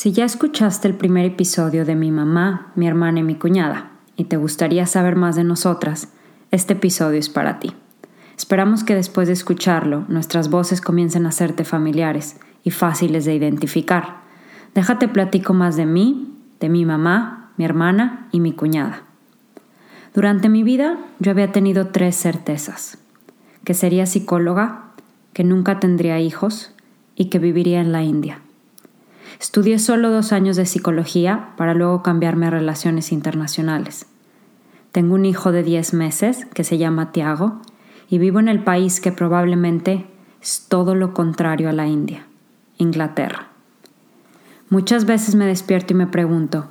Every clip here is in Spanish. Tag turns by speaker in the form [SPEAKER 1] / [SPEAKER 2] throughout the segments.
[SPEAKER 1] Si ya escuchaste el primer episodio de mi mamá, mi hermana y mi cuñada, y te gustaría saber más de nosotras, este episodio es para ti. Esperamos que después de escucharlo, nuestras voces comiencen a hacerte familiares y fáciles de identificar. Déjate platico más de mí, de mi mamá, mi hermana y mi cuñada. Durante mi vida yo había tenido tres certezas. Que sería psicóloga, que nunca tendría hijos y que viviría en la India. Estudié solo dos años de psicología para luego cambiarme a relaciones internacionales. Tengo un hijo de 10 meses que se llama Tiago y vivo en el país que probablemente es todo lo contrario a la India, Inglaterra. Muchas veces me despierto y me pregunto,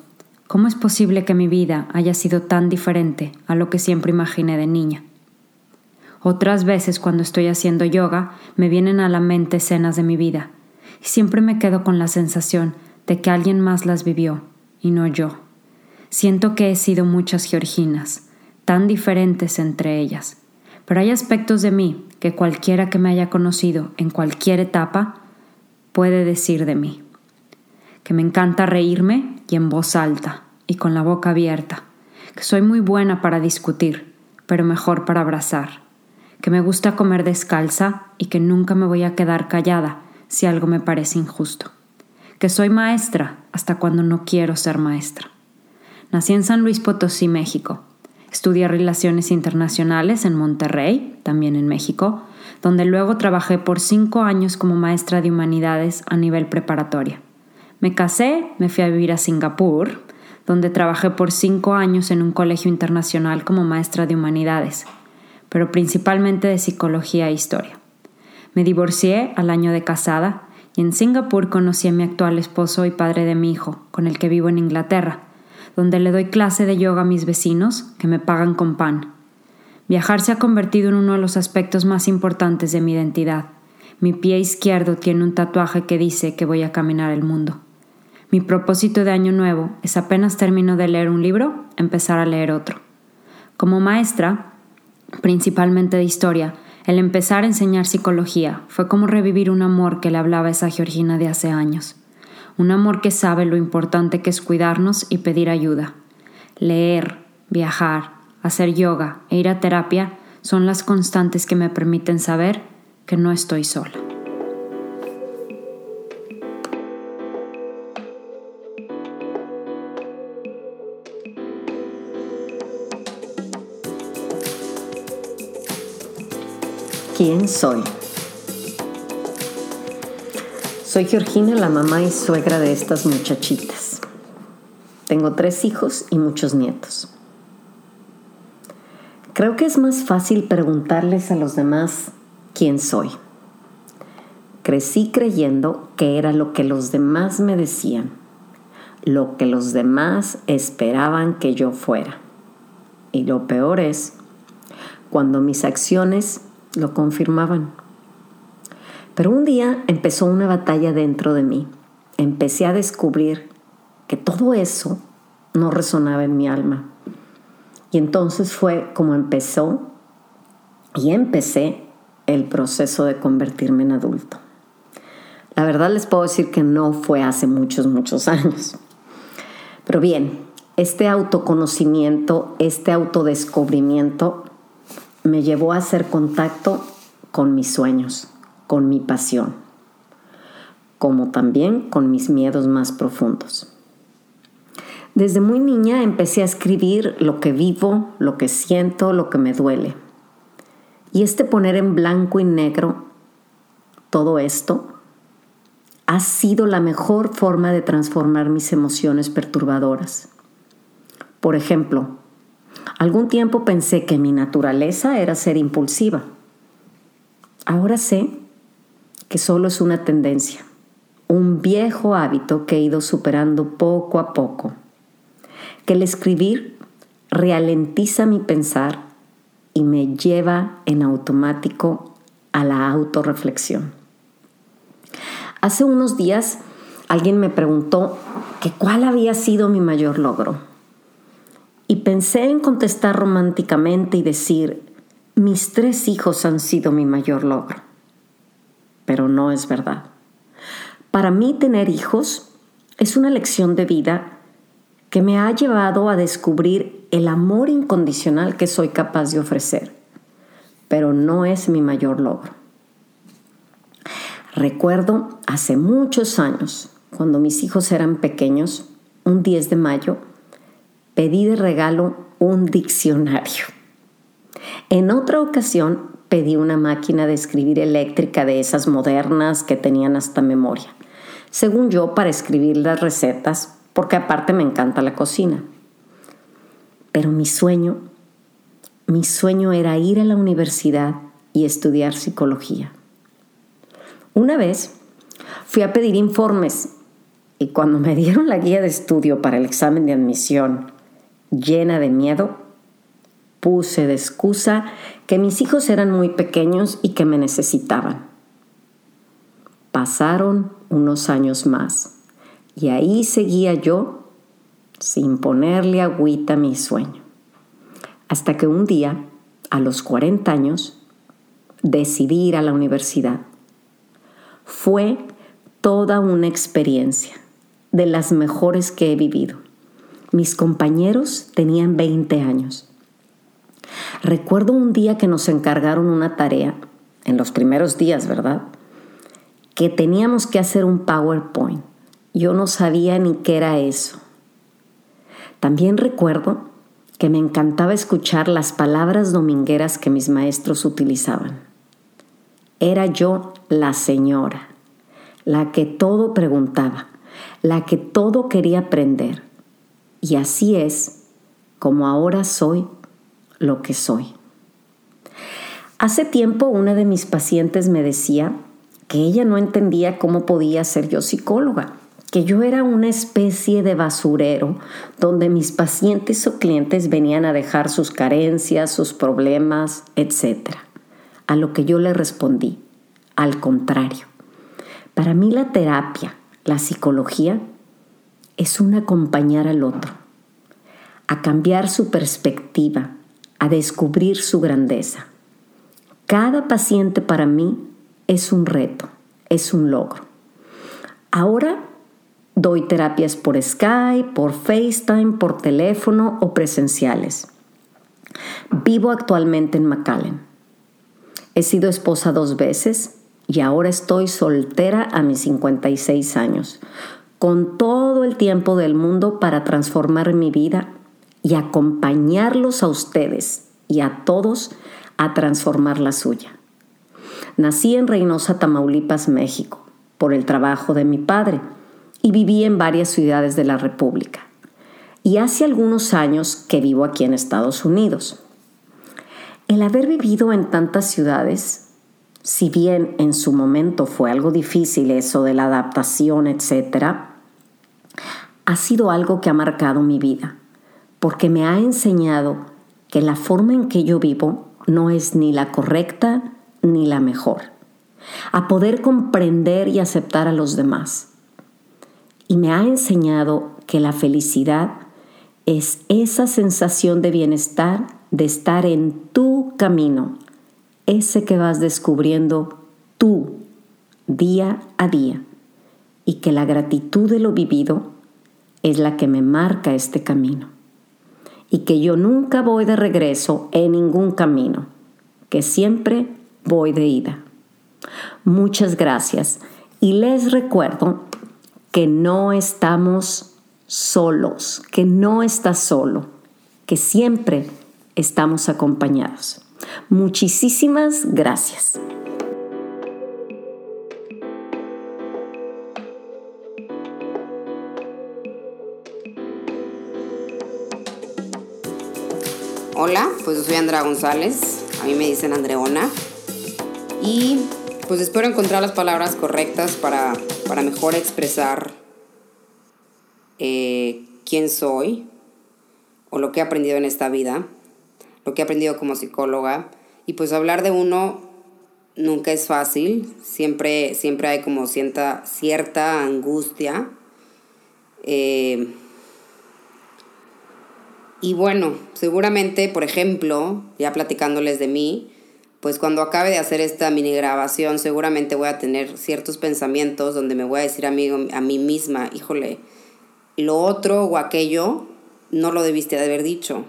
[SPEAKER 1] ¿cómo es posible que mi vida haya sido tan diferente a lo que siempre imaginé de niña? Otras veces cuando estoy haciendo yoga me vienen a la mente escenas de mi vida siempre me quedo con la sensación de que alguien más las vivió y no yo. Siento que he sido muchas georginas, tan diferentes entre ellas, pero hay aspectos de mí que cualquiera que me haya conocido en cualquier etapa puede decir de mí. Que me encanta reírme y en voz alta y con la boca abierta, que soy muy buena para discutir, pero mejor para abrazar, que me gusta comer descalza y que nunca me voy a quedar callada si algo me parece injusto, que soy maestra hasta cuando no quiero ser maestra. Nací en San Luis Potosí, México. Estudié Relaciones Internacionales en Monterrey, también en México, donde luego trabajé por cinco años como maestra de humanidades a nivel preparatoria. Me casé, me fui a vivir a Singapur, donde trabajé por cinco años en un colegio internacional como maestra de humanidades, pero principalmente de psicología e historia. Me divorcié al año de casada y en Singapur conocí a mi actual esposo y padre de mi hijo, con el que vivo en Inglaterra, donde le doy clase de yoga a mis vecinos que me pagan con pan. Viajar se ha convertido en uno de los aspectos más importantes de mi identidad. Mi pie izquierdo tiene un tatuaje que dice que voy a caminar el mundo. Mi propósito de año nuevo es apenas termino de leer un libro, empezar a leer otro. Como maestra, principalmente de historia, el empezar a enseñar psicología fue como revivir un amor que le hablaba esa Georgina de hace años. Un amor que sabe lo importante que es cuidarnos y pedir ayuda. Leer, viajar, hacer yoga e ir a terapia son las constantes que me permiten saber que no estoy sola.
[SPEAKER 2] ¿Quién soy? Soy Georgina, la mamá y suegra de estas muchachitas. Tengo tres hijos y muchos nietos. Creo que es más fácil preguntarles a los demás quién soy. Crecí creyendo que era lo que los demás me decían, lo que los demás esperaban que yo fuera. Y lo peor es cuando mis acciones lo confirmaban. Pero un día empezó una batalla dentro de mí. Empecé a descubrir que todo eso no resonaba en mi alma. Y entonces fue como empezó y empecé el proceso de convertirme en adulto. La verdad les puedo decir que no fue hace muchos, muchos años. Pero bien, este autoconocimiento, este autodescubrimiento me llevó a hacer contacto con mis sueños, con mi pasión, como también con mis miedos más profundos. Desde muy niña empecé a escribir lo que vivo, lo que siento, lo que me duele. Y este poner en blanco y negro todo esto ha sido la mejor forma de transformar mis emociones perturbadoras. Por ejemplo, Algún tiempo pensé que mi naturaleza era ser impulsiva. Ahora sé que solo es una tendencia, un viejo hábito que he ido superando poco a poco, que el escribir ralentiza mi pensar y me lleva en automático a la autorreflexión. Hace unos días alguien me preguntó que cuál había sido mi mayor logro. Y pensé en contestar románticamente y decir, mis tres hijos han sido mi mayor logro. Pero no es verdad. Para mí tener hijos Es una lección de vida que me ha llevado a descubrir el amor incondicional que soy capaz de ofrecer, pero no es mi mayor logro. Recuerdo hace muchos años, cuando mis hijos eran pequeños, un 10 de mayo, pedí de regalo un diccionario. En otra ocasión pedí una máquina de escribir eléctrica de esas modernas que tenían hasta memoria, según yo para escribir las recetas, porque aparte me encanta la cocina. Pero mi sueño, mi sueño era ir a la universidad y estudiar psicología. Una vez fui a pedir informes y cuando me dieron la guía de estudio para el examen de admisión llena de miedo, puse de excusa que mis hijos eran muy pequeños y que me necesitaban. Pasaron unos años más y ahí seguía yo sin ponerle agüita a mi sueño. Hasta que un día, a los 40 años, decidí ir a la universidad. Fue toda una experiencia, de las mejores que he vivido. Mis compañeros tenían 20 años. Recuerdo un día que nos encargaron una tarea, en los primeros días, ¿verdad? Que teníamos que hacer un PowerPoint. Yo no sabía ni qué era eso. También recuerdo que me encantaba escuchar las palabras domingueras que mis maestros utilizaban. Era yo la señora, la que todo preguntaba, la que todo quería aprender. Y así es como ahora soy lo que soy. Hace tiempo una de mis pacientes me decía que ella no entendía cómo podía ser yo psicóloga, que yo era una especie de basurero donde mis pacientes o clientes venían a dejar sus carencias, sus problemas, etc. A lo que yo le respondí, al contrario. Para mí la terapia, la psicología, es un acompañar al otro, a cambiar su perspectiva, a descubrir su grandeza. Cada paciente para mí es un reto, es un logro. Ahora doy terapias por Skype, por FaceTime, por teléfono o presenciales. Vivo actualmente en McAllen. He sido esposa dos veces y ahora estoy soltera a mis 56 años, con todo el tiempo del mundo para transformar mi vida y acompañarlos a ustedes y a todos a transformar la suya. Nací en Reynosa, Tamaulipas, México, por el trabajo de mi padre y viví en varias ciudades de la República. Y hace algunos años que vivo aquí en Estados Unidos. El haber vivido en tantas ciudades, si bien en su momento fue algo difícil eso de la adaptación, etc., ha sido algo que ha marcado mi vida porque me ha enseñado que la forma en que yo vivo no es ni la correcta ni la mejor, a poder comprender y aceptar a los demás. Y me ha enseñado que la felicidad es esa sensación de bienestar, de estar en tu camino, ese que vas descubriendo tú día a día, y que la gratitud de lo vivido es la que me marca este camino y que yo nunca voy de regreso en ningún camino, que siempre voy de ida. Muchas gracias y les recuerdo que no estamos solos, que no estás solo, que siempre estamos acompañados. Muchísimas gracias.
[SPEAKER 3] Hola, pues yo soy Andrea González, a mí me dicen Andreona y pues espero encontrar las palabras correctas para, mejor expresar eh, quién soy o lo que he aprendido en esta vida, lo que he aprendido como psicóloga y pues hablar de uno nunca es fácil, siempre, siempre hay como cierta, cierta angustia. Eh, y bueno, seguramente, por ejemplo, ya platicándoles de mí, pues cuando acabe de hacer esta mini grabación seguramente voy a tener ciertos pensamientos donde me voy a decir a mí, a mí misma, híjole, lo otro o aquello no lo debiste de haber dicho.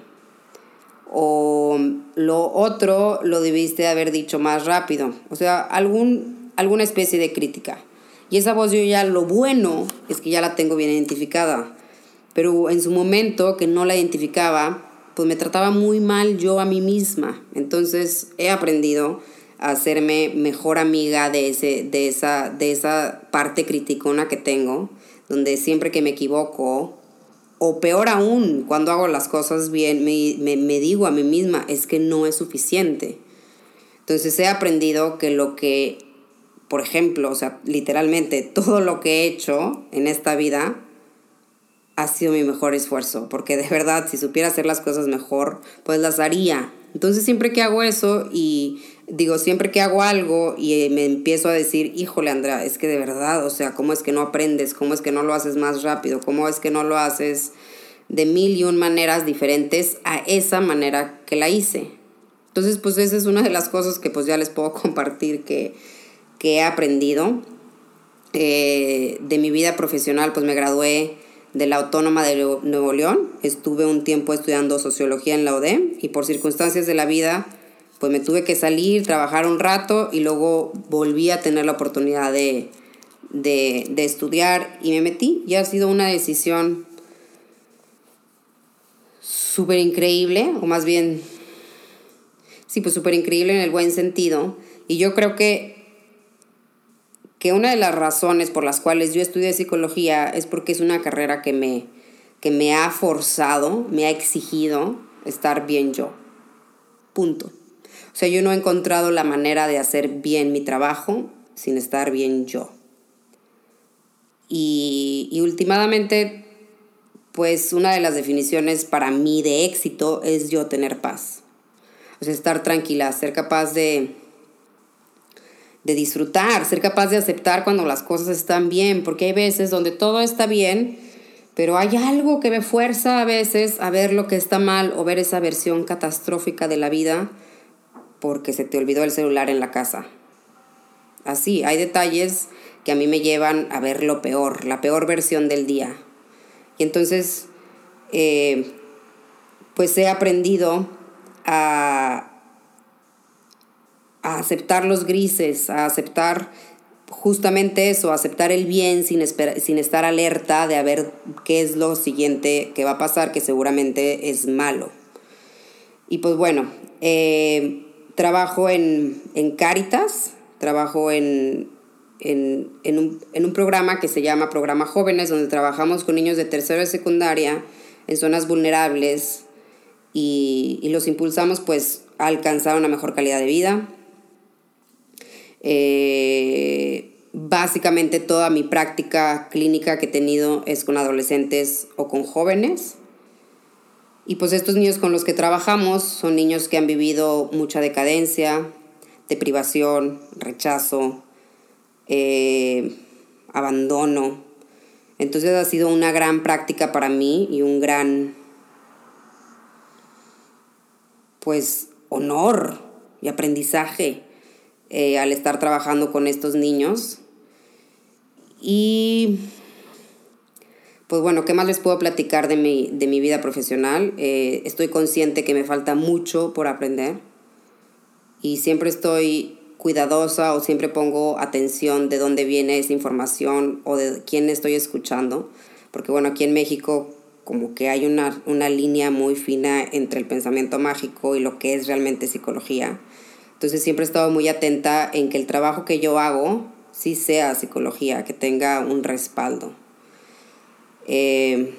[SPEAKER 3] O lo otro lo debiste de haber dicho más rápido. O sea, algún, alguna especie de crítica. Y esa voz yo ya lo bueno es que ya la tengo bien identificada. Pero en su momento que no la identificaba, pues me trataba muy mal yo a mí misma. Entonces he aprendido a hacerme mejor amiga de, ese, de, esa, de esa parte criticona que tengo, donde siempre que me equivoco, o peor aún, cuando hago las cosas bien, me, me, me digo a mí misma, es que no es suficiente. Entonces he aprendido que lo que, por ejemplo, o sea, literalmente todo lo que he hecho en esta vida, ha sido mi mejor esfuerzo, porque de verdad, si supiera hacer las cosas mejor, pues las haría. Entonces siempre que hago eso y digo, siempre que hago algo y me empiezo a decir, híjole Andrea, es que de verdad, o sea, ¿cómo es que no aprendes? ¿Cómo es que no lo haces más rápido? ¿Cómo es que no lo haces de mil y un maneras diferentes a esa manera que la hice? Entonces, pues esa es una de las cosas que pues ya les puedo compartir que, que he aprendido. Eh, de mi vida profesional, pues me gradué de la Autónoma de Nuevo León. Estuve un tiempo estudiando sociología en la ODE y por circunstancias de la vida, pues me tuve que salir, trabajar un rato y luego volví a tener la oportunidad de, de, estudiar y me metí. Y ha sido una decisión súper increíble, o más bien, sí, pues súper increíble en el buen sentido. Y yo creo que que una de las razones por las cuales yo estudié psicología es porque es una carrera que me, que me ha forzado, me ha exigido estar bien yo. Punto. O sea, yo no he encontrado la manera de hacer bien mi trabajo sin estar bien yo. Y, y últimamente, pues una de las definiciones para mí de éxito es yo tener paz. O sea, estar tranquila, ser capaz de, de disfrutar, ser capaz de aceptar cuando las cosas están bien, porque hay veces donde todo está bien, pero hay algo que me fuerza a veces a ver lo que está mal o ver esa versión catastrófica de la vida porque se te olvidó el celular en la casa. Así, hay detalles que a mí me llevan a ver lo peor, la peor versión del día. Y entonces, eh, pues he aprendido a, a aceptar los grises, a aceptar justamente eso, aceptar el bien sin, sin estar alerta de a ver qué es lo siguiente que va a pasar, que seguramente es malo. Y pues bueno, eh, trabajo en, en Cáritas, trabajo en, en, un, en, un, programa que se llama Programa Jóvenes, donde trabajamos con niños de tercera y secundaria en zonas vulnerables y, y los impulsamos pues a alcanzar una mejor calidad de vida, eh, básicamente toda mi práctica clínica que he tenido es con adolescentes o con jóvenes. Y pues estos niños con los que trabajamos son niños que han vivido mucha decadencia, deprivación, rechazo, eh, abandono. Entonces ha sido una gran práctica para mí y un gran, pues, honor y aprendizaje eh, al estar trabajando con estos niños. Y pues bueno, ¿qué más les puedo platicar de mi, de mi vida profesional? Eh, estoy consciente que me falta mucho por aprender y siempre estoy cuidadosa o siempre pongo atención de dónde viene esa información o de quién estoy escuchando. Porque bueno, aquí en México como que hay una, una línea muy fina entre el pensamiento mágico y lo que es realmente psicología. Entonces siempre he estado muy atenta en que el trabajo que yo hago sí sea psicología, que tenga un respaldo. Eh,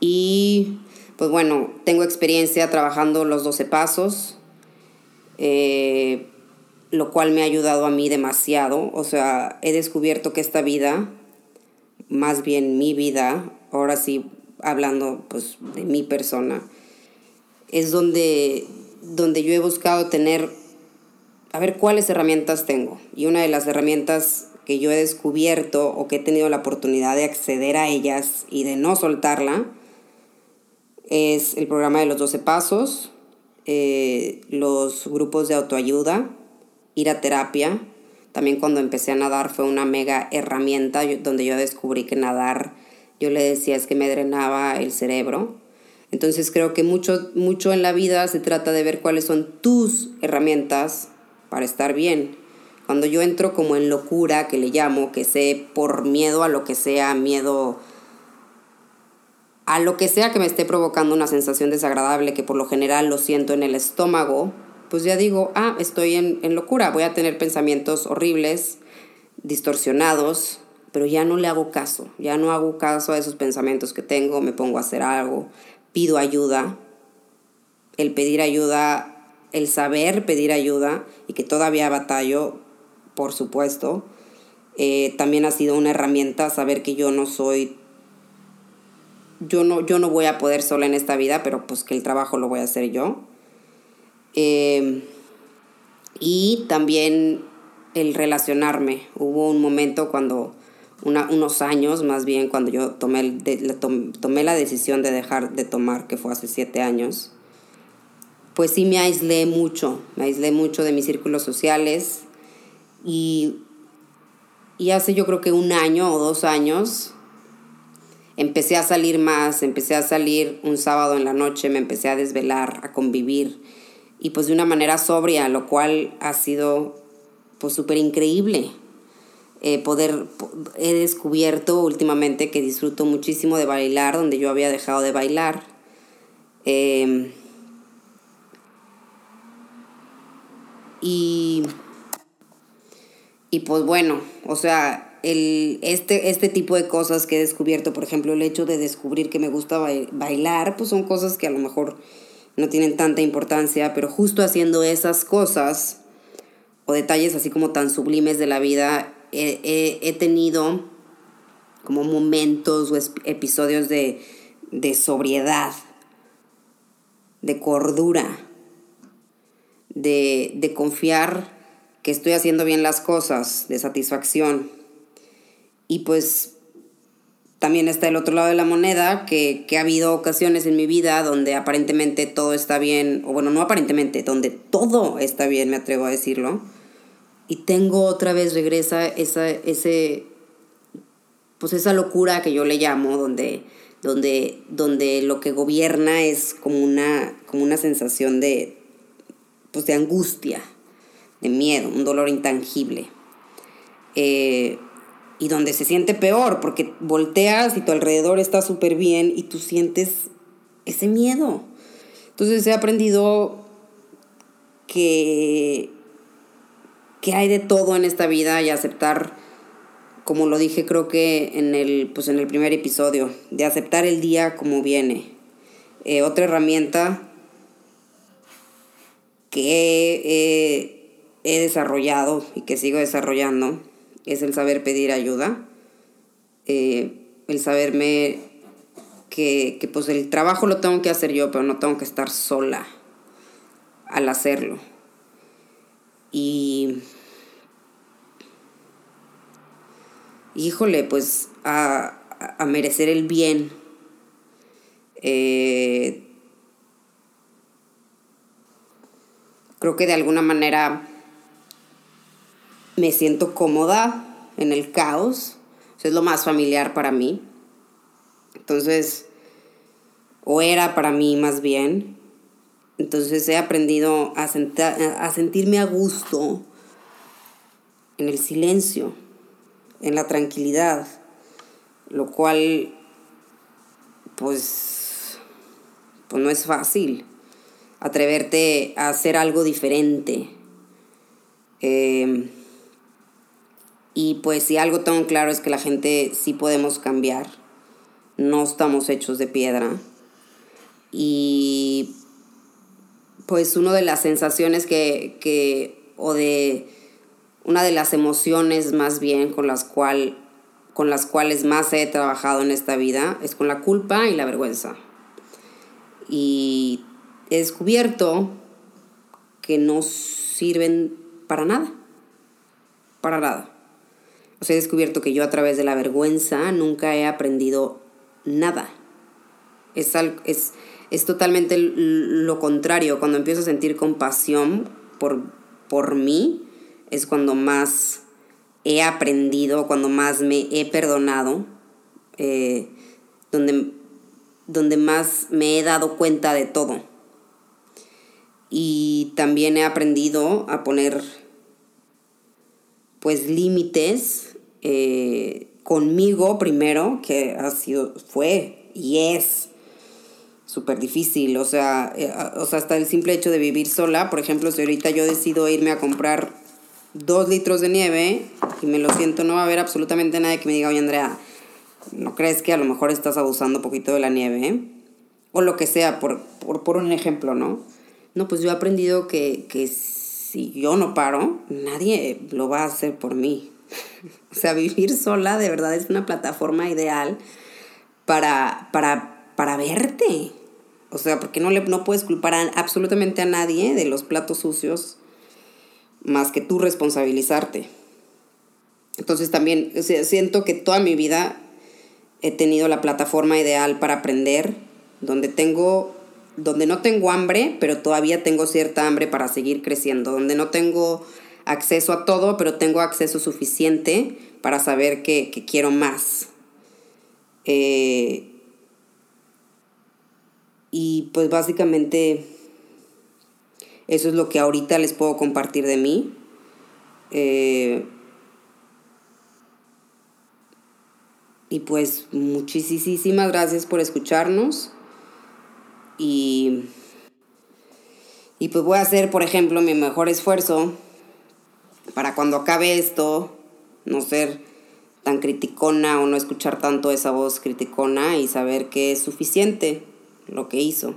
[SPEAKER 3] y pues bueno, tengo experiencia trabajando los 12 pasos, eh, lo cual me ha ayudado a mí demasiado. O sea, he descubierto que esta vida, más bien mi vida, ahora sí hablando pues de mi persona, es donde donde yo he buscado tener, a ver cuáles herramientas tengo. Y una de las herramientas que yo he descubierto o que he tenido la oportunidad de acceder a ellas y de no soltarla es el programa de los 12 pasos. eh, los grupos de autoayuda, ir a terapia. También cuando empecé a nadar fue una mega herramienta donde yo descubrí que nadar, yo le decía es que me drenaba el cerebro. Entonces creo que mucho, mucho en la vida se trata de ver cuáles son tus herramientas para estar bien. Cuando yo entro como en locura, que le llamo, que sé por miedo a lo que sea, miedo a lo que sea que me esté provocando una sensación desagradable, que por lo general lo siento en el estómago, pues ya digo, ah, estoy en, en locura, voy a tener pensamientos horribles, distorsionados, pero ya no le hago caso, ya no hago caso a esos pensamientos que tengo, me pongo a hacer algo, pido ayuda. El pedir ayuda, el saber pedir ayuda y que todavía batallo, por supuesto, eh, también ha sido una herramienta saber que yo no soy yo no, yo no voy a poder sola en esta vida, pero pues que el trabajo lo voy a hacer yo. Em, y también el relacionarme. Hubo un momento cuando, unos años más bien, cuando yo tomé, tomé la decisión de dejar de tomar, que fue hace siete años, pues sí me aislé mucho, me aislé mucho de mis círculos sociales y, y hace yo creo que un año o dos años empecé a salir más, empecé a salir un sábado en la noche, me empecé a desvelar, a convivir y pues de una manera sobria, lo cual ha sido pues súper increíble. Eh, poder, he descubierto últimamente que disfruto muchísimo de bailar, donde yo había dejado de bailar. Em, y, y pues bueno, o sea, el, este, este tipo de cosas que he descubierto, por ejemplo, el hecho de descubrir que me gusta bailar, pues son cosas que a lo mejor no tienen tanta importancia, pero justo haciendo esas cosas o detalles así como tan sublimes de la vida, he, he, tenido como momentos o episodios de, de sobriedad, de cordura, de, de confiar que estoy haciendo bien las cosas, de satisfacción. Y pues también está el otro lado de la moneda, que, ha habido ocasiones en mi vida donde aparentemente todo está bien, o bueno, no aparentemente, donde todo está bien, me atrevo a decirlo. Y tengo otra vez, regresa esa, ese, pues esa locura que yo le llamo, donde, donde, donde lo que gobierna es como una, como una sensación de, pues de angustia, de miedo, un dolor intangible. Eh, y donde se siente peor, porque volteas y tu alrededor está súper bien y tú sientes ese miedo. Entonces he aprendido que, que hay de todo en esta vida y aceptar, como lo dije creo que en el, pues en el primer episodio, de aceptar el día como viene. Eh, otra herramienta que he desarrollado y que sigo desarrollando es el saber pedir ayuda, eh, el saberme que, que pues el trabajo lo tengo que hacer yo, pero no tengo que estar sola al hacerlo. Y híjole, pues a, a merecer el bien. Eh, creo que de alguna manera me siento cómoda en el caos, es lo más familiar para mí. Entonces, o era para mí más bien. Entonces he aprendido a, a sentirme a gusto en el silencio, en la tranquilidad, lo cual pues, pues no es fácil atreverte a hacer algo diferente. Eh, y pues si algo tengo claro es que la gente sí podemos cambiar, no estamos hechos de piedra. Y pues una de las sensaciones que, que o de una de las emociones más bien con las, cual, con las cuales más he trabajado en esta vida es con la culpa y la vergüenza. Y he descubierto que no sirven para nada, para nada he descubierto que yo a través de la vergüenza nunca he aprendido nada. Es, es, es totalmente lo contrario. Cuando empiezo a sentir compasión por, por mí, es cuando más he aprendido, cuando más me he perdonado, eh, donde, donde más me he dado cuenta de todo. Y también he aprendido a poner pues límites eh, conmigo primero, que ha sido, fue y es súper difícil. O sea, eh, o sea, hasta el simple hecho de vivir sola, por ejemplo, si ahorita yo decido irme a comprar dos litros de nieve y me lo siento, no va a haber absolutamente nadie que me diga, oye Andrea, ¿no crees que a lo mejor estás abusando un poquito de la nieve? O lo que sea, por, por, un ejemplo, ¿no? No, pues yo he aprendido que, que si yo no paro, nadie lo va a hacer por mí. o sea, vivir sola de verdad es una plataforma ideal para, para, para verte. O sea, porque no, le, no puedes culpar absolutamente a nadie de los platos sucios más que tú responsabilizarte. Entonces también siento que toda mi vida he tenido la plataforma ideal para aprender, donde tengo donde no tengo hambre, pero todavía tengo cierta hambre para seguir creciendo, donde no tengo acceso a todo, pero tengo acceso suficiente para saber que, quiero más. Eh, y pues básicamente eso es lo que ahorita les puedo compartir de mí. Eh, y pues muchísimas gracias por escucharnos. Y, y pues voy a hacer, por ejemplo, mi mejor esfuerzo para cuando acabe esto, no ser tan criticona o no escuchar tanto esa voz criticona y saber que es suficiente lo que hizo.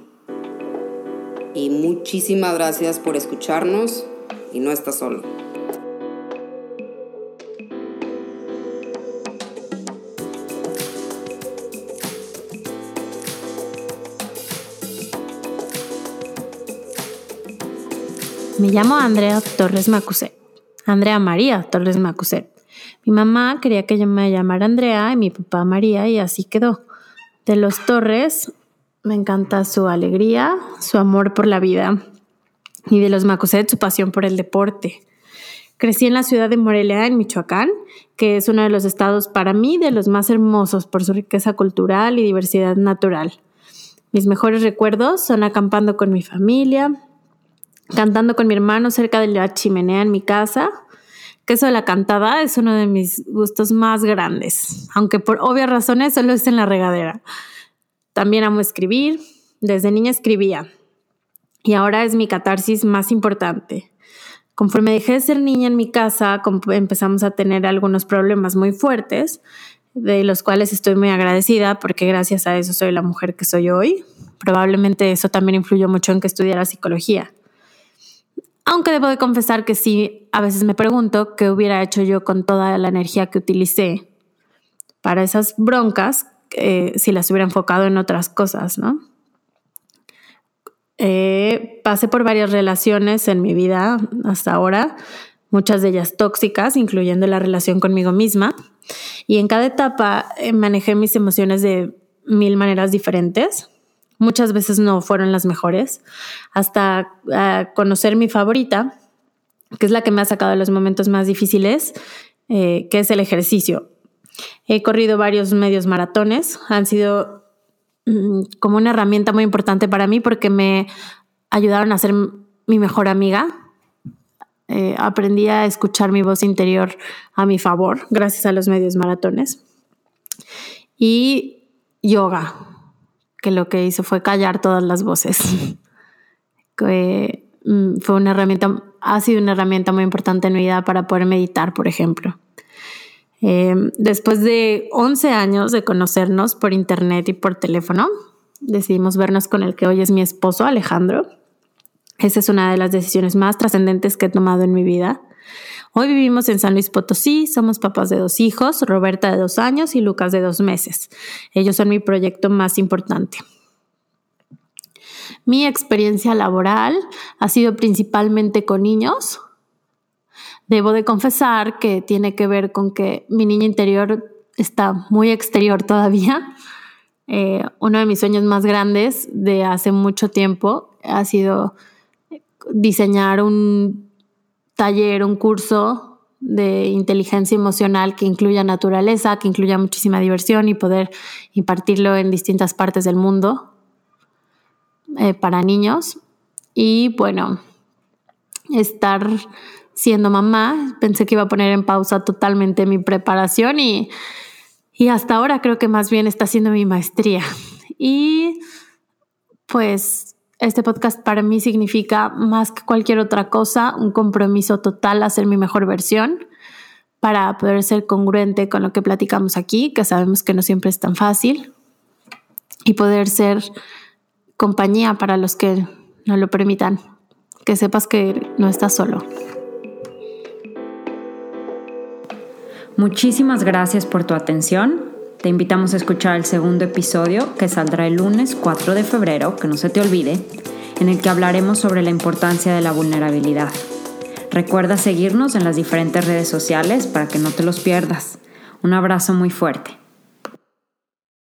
[SPEAKER 3] Y muchísimas gracias por escucharnos y no estás solo.
[SPEAKER 4] Me llamo Andrea Torres Macuset. Andrea María Torres Macuset. Mi mamá quería que yo me llamara Andrea y mi papá María y así quedó. De los Torres me encanta su alegría, su amor por la vida y de los Macuset su pasión por el deporte. Crecí en la ciudad de Morelia, en Michoacán, que es uno de los estados para mí de los más hermosos por su riqueza cultural y diversidad natural. Mis mejores recuerdos son acampando con mi familia, cantando con mi hermano cerca de la chimenea en mi casa, que eso de la cantada es uno de mis gustos más grandes, aunque por obvias razones solo es en la regadera. También amo escribir. Desde niña escribía. Y ahora es mi catarsis más importante. Conforme dejé de ser niña en mi casa, empezamos a tener algunos problemas muy fuertes, de los cuales estoy muy agradecida porque gracias a eso soy la mujer que soy hoy. Probablemente eso también influyó mucho en que estudiara psicología. Aunque debo de confesar que sí, a veces me pregunto qué hubiera hecho yo con toda la energía que utilicé para esas broncas eh, si las hubiera enfocado en otras cosas, ¿no? Eh, pasé por varias relaciones en mi vida hasta ahora, muchas de ellas tóxicas, incluyendo la relación conmigo misma. Y en cada etapa eh, manejé mis emociones de mil maneras diferentes. Muchas veces no fueron las mejores, hasta conocer mi favorita, que es la que me ha sacado de los momentos más difíciles, que es el ejercicio. He corrido varios medios maratones, han sido mm, como una herramienta muy importante para mí porque me ayudaron a ser mi mejor amiga. Eh, aprendí a escuchar mi voz interior a mi favor gracias a los medios maratones. Y yoga, que lo que hizo fue callar todas las voces. mm, fue una herramienta, ha sido una herramienta muy importante en mi vida para poder meditar, por ejemplo. Em, después de 11 años de conocernos por internet y por teléfono, decidimos vernos con el que hoy es mi esposo, Alejandro. Esa es una de las decisiones más trascendentes que he tomado en mi vida. Hoy vivimos en San Luis Potosí, somos papás de dos hijos, Roberta de dos años y Lucas de dos meses. Ellos son mi proyecto más importante. Mi experiencia laboral ha sido principalmente con niños, Debo de confesar que tiene que ver con que mi niña interior está muy exterior todavía. Eh, uno de mis sueños más grandes de hace mucho tiempo ha sido diseñar un taller, un curso de inteligencia emocional que incluya naturaleza, que incluya muchísima diversión y poder impartirlo en distintas partes del mundo eh, para niños. Y bueno, estar siendo mamá, pensé que iba a poner en pausa totalmente mi preparación y, y hasta ahora creo que más bien está siendo mi maestría. Y pues este podcast para mí significa más que cualquier otra cosa un compromiso total a ser mi mejor versión para poder ser congruente con lo que platicamos aquí, que sabemos que no siempre es tan fácil, y poder ser compañía para los que no lo permitan, que sepas que no estás solo.
[SPEAKER 1] Muchísimas gracias por tu atención. Te invitamos a escuchar el segundo episodio que saldrá el lunes 4 de febrero, que no se te olvide, en el que hablaremos sobre la importancia de la vulnerabilidad. Recuerda seguirnos en las diferentes redes sociales para que no te los pierdas. Un abrazo muy fuerte.